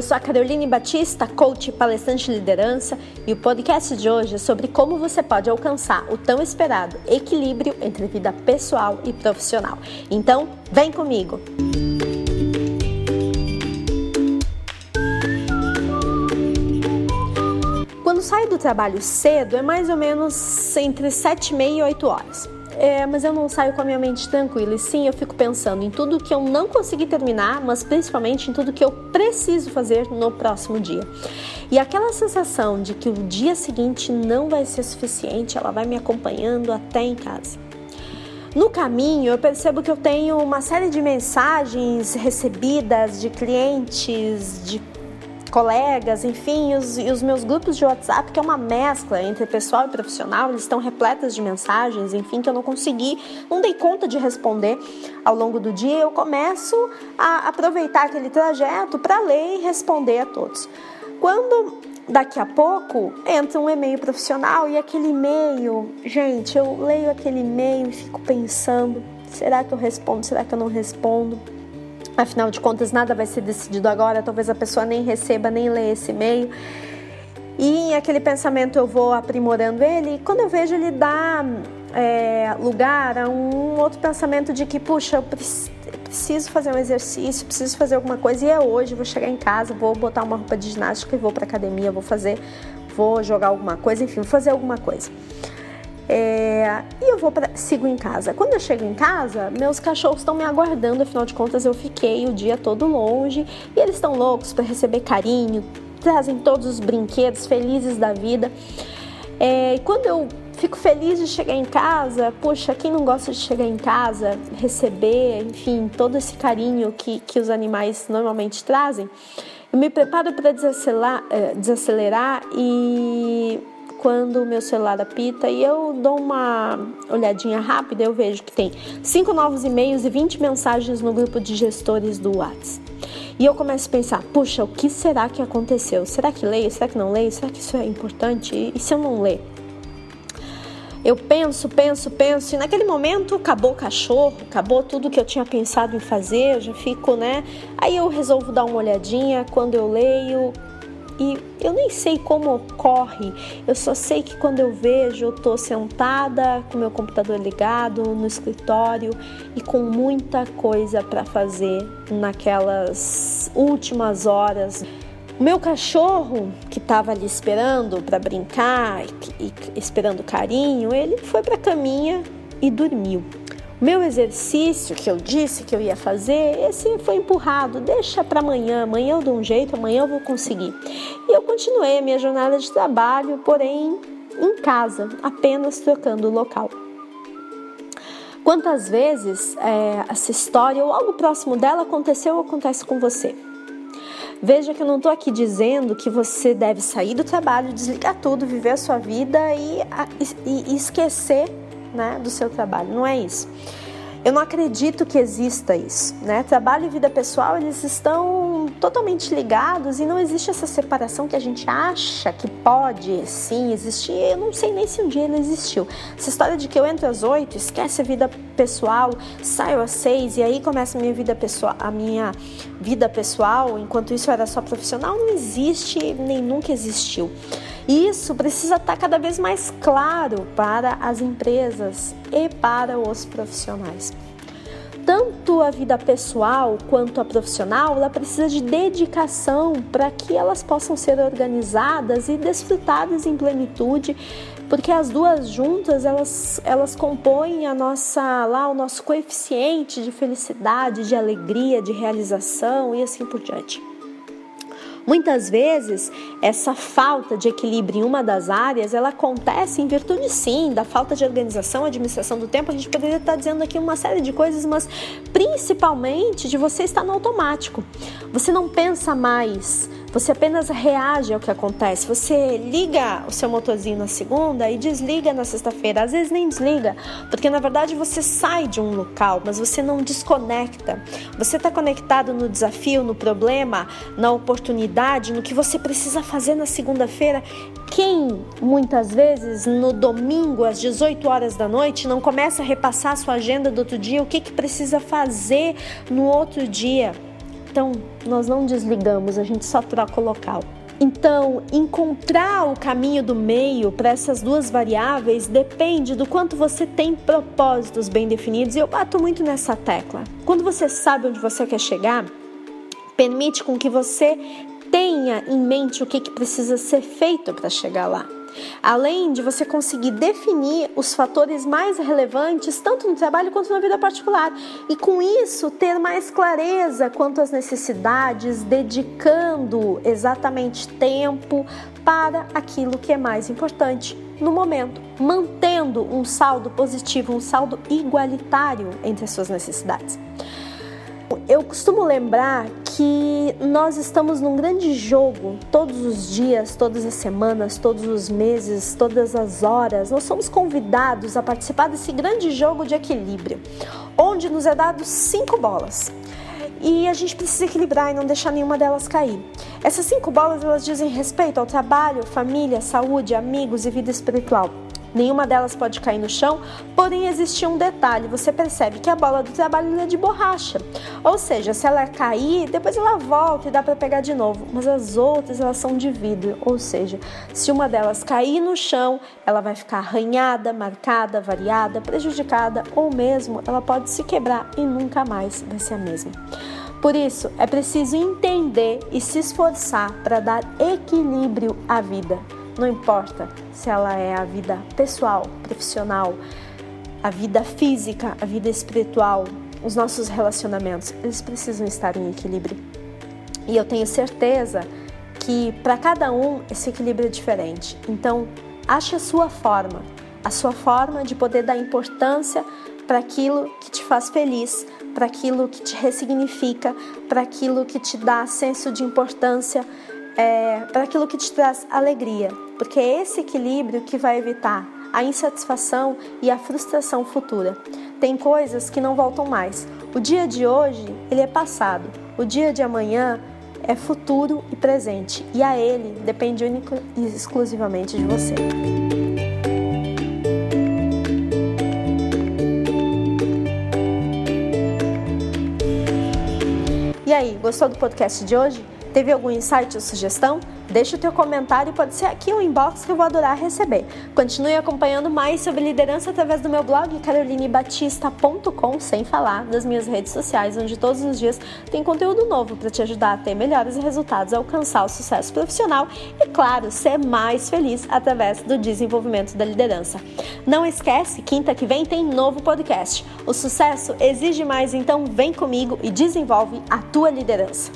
Eu sou a Caroline Batista, coach e palestrante de liderança, e o podcast de hoje é sobre como você pode alcançar o tão esperado equilíbrio entre vida pessoal e profissional. Então, vem comigo! Quando saio do trabalho cedo, é mais ou menos entre 7 e meia e 8 horas. É, mas eu não saio com a minha mente tranquila. E sim, eu fico pensando em tudo que eu não consegui terminar, mas principalmente em tudo que eu preciso fazer no próximo dia. E aquela sensação de que o dia seguinte não vai ser suficiente, ela vai me acompanhando até em casa. No caminho, eu percebo que eu tenho uma série de mensagens recebidas de clientes, de colegas, enfim, os, e os meus grupos de WhatsApp, que é uma mescla entre pessoal e profissional, eles estão repletas de mensagens, enfim, que eu não consegui, não dei conta de responder ao longo do dia. Eu começo a aproveitar aquele trajeto para ler e responder a todos. Quando daqui a pouco entra um e-mail profissional e aquele e-mail, gente, eu leio aquele e-mail e fico pensando: será que eu respondo? Será que eu não respondo? Afinal de contas, nada vai ser decidido agora, talvez a pessoa nem receba, nem lê esse e-mail. E aquele pensamento eu vou aprimorando ele, e quando eu vejo ele dá é, lugar a um outro pensamento de que, puxa, eu preciso fazer um exercício, preciso fazer alguma coisa, e é hoje, vou chegar em casa, vou botar uma roupa de ginástica e vou para academia, vou fazer, vou jogar alguma coisa, enfim, vou fazer alguma coisa. É, e eu vou pra, sigo em casa. Quando eu chego em casa, meus cachorros estão me aguardando, afinal de contas eu fiquei o dia todo longe e eles estão loucos para receber carinho, trazem todos os brinquedos felizes da vida. É, e quando eu fico feliz de chegar em casa, poxa, quem não gosta de chegar em casa, receber, enfim, todo esse carinho que, que os animais normalmente trazem, eu me preparo para desacelerar, é, desacelerar e quando o meu celular apita e eu dou uma olhadinha rápida, eu vejo que tem cinco novos e-mails e 20 mensagens no grupo de gestores do WhatsApp. E eu começo a pensar, puxa, o que será que aconteceu? Será que leio? Será que não leio? Será que isso é importante? E se eu não ler? Eu penso, penso, penso, e naquele momento acabou o cachorro, acabou tudo que eu tinha pensado em fazer, eu já fico, né? Aí eu resolvo dar uma olhadinha, quando eu leio, e eu nem sei como ocorre, eu só sei que quando eu vejo, eu estou sentada com meu computador ligado no escritório e com muita coisa para fazer naquelas últimas horas. O meu cachorro, que estava ali esperando para brincar e, e esperando carinho, ele foi para a caminha e dormiu. Meu exercício que eu disse que eu ia fazer, esse foi empurrado. Deixa para amanhã, amanhã eu dou um jeito, amanhã eu vou conseguir. E eu continuei a minha jornada de trabalho, porém em casa, apenas trocando o local. Quantas vezes é, essa história ou algo próximo dela aconteceu ou acontece com você? Veja que eu não estou aqui dizendo que você deve sair do trabalho, desligar tudo, viver a sua vida e, e, e esquecer né, do seu trabalho. Não é isso. Eu não acredito que exista isso, né? Trabalho e vida pessoal, eles estão totalmente ligados e não existe essa separação que a gente acha que pode sim existir. Eu não sei nem se um dia ela existiu. Essa história de que eu entro às oito, esquece a vida pessoal, saio às seis e aí começa a minha vida pessoal, a minha vida pessoal, enquanto isso era só profissional, não existe nem nunca existiu. Isso precisa estar cada vez mais claro para as empresas e para os profissionais. Tanto a vida pessoal quanto a profissional, ela precisa de dedicação para que elas possam ser organizadas e desfrutadas em plenitude, porque as duas juntas elas, elas compõem a nossa lá o nosso coeficiente de felicidade, de alegria, de realização e assim por diante. Muitas vezes, essa falta de equilíbrio em uma das áreas, ela acontece em virtude sim da falta de organização, administração do tempo. A gente poderia estar dizendo aqui uma série de coisas, mas principalmente de você estar no automático. Você não pensa mais você apenas reage ao que acontece. Você liga o seu motorzinho na segunda e desliga na sexta-feira. Às vezes nem desliga, porque na verdade você sai de um local, mas você não desconecta. Você está conectado no desafio, no problema, na oportunidade, no que você precisa fazer na segunda-feira. Quem muitas vezes no domingo às 18 horas da noite não começa a repassar a sua agenda do outro dia, o que, que precisa fazer no outro dia? Então, nós não desligamos, a gente só troca o local. Então, encontrar o caminho do meio para essas duas variáveis depende do quanto você tem propósitos bem definidos, e eu bato muito nessa tecla. Quando você sabe onde você quer chegar, permite com que você tenha em mente o que, que precisa ser feito para chegar lá. Além de você conseguir definir os fatores mais relevantes, tanto no trabalho quanto na vida particular, e com isso ter mais clareza quanto às necessidades, dedicando exatamente tempo para aquilo que é mais importante no momento, mantendo um saldo positivo, um saldo igualitário entre as suas necessidades. Eu costumo lembrar que nós estamos num grande jogo todos os dias, todas as semanas, todos os meses, todas as horas. Nós somos convidados a participar desse grande jogo de equilíbrio, onde nos é dado cinco bolas. E a gente precisa equilibrar e não deixar nenhuma delas cair. Essas cinco bolas elas dizem respeito ao trabalho, família, saúde, amigos e vida espiritual. Nenhuma delas pode cair no chão, porém existe um detalhe: você percebe que a bola do trabalho é de borracha. Ou seja, se ela cair, depois ela volta e dá para pegar de novo. Mas as outras elas são de vidro, ou seja, se uma delas cair no chão, ela vai ficar arranhada, marcada, variada, prejudicada ou mesmo ela pode se quebrar e nunca mais vai ser a mesma. Por isso, é preciso entender e se esforçar para dar equilíbrio à vida. Não importa se ela é a vida pessoal, profissional, a vida física, a vida espiritual, os nossos relacionamentos, eles precisam estar em equilíbrio. E eu tenho certeza que para cada um esse equilíbrio é diferente. Então, ache a sua forma, a sua forma de poder dar importância para aquilo que te faz feliz, para aquilo que te ressignifica, para aquilo que te dá senso de importância, é, para aquilo que te traz alegria, porque é esse equilíbrio que vai evitar a insatisfação e a frustração futura. Tem coisas que não voltam mais. O dia de hoje, ele é passado. O dia de amanhã é futuro e presente, e a ele depende única e exclusivamente de você. E aí, gostou do podcast de hoje? Teve algum insight ou sugestão? Deixe o teu comentário, pode ser aqui um inbox que eu vou adorar receber. Continue acompanhando mais sobre liderança através do meu blog carolinebatista.com, sem falar das minhas redes sociais, onde todos os dias tem conteúdo novo para te ajudar a ter melhores resultados, alcançar o sucesso profissional e, claro, ser mais feliz através do desenvolvimento da liderança. Não esquece, quinta que vem tem novo podcast. O sucesso exige mais, então vem comigo e desenvolve a tua liderança.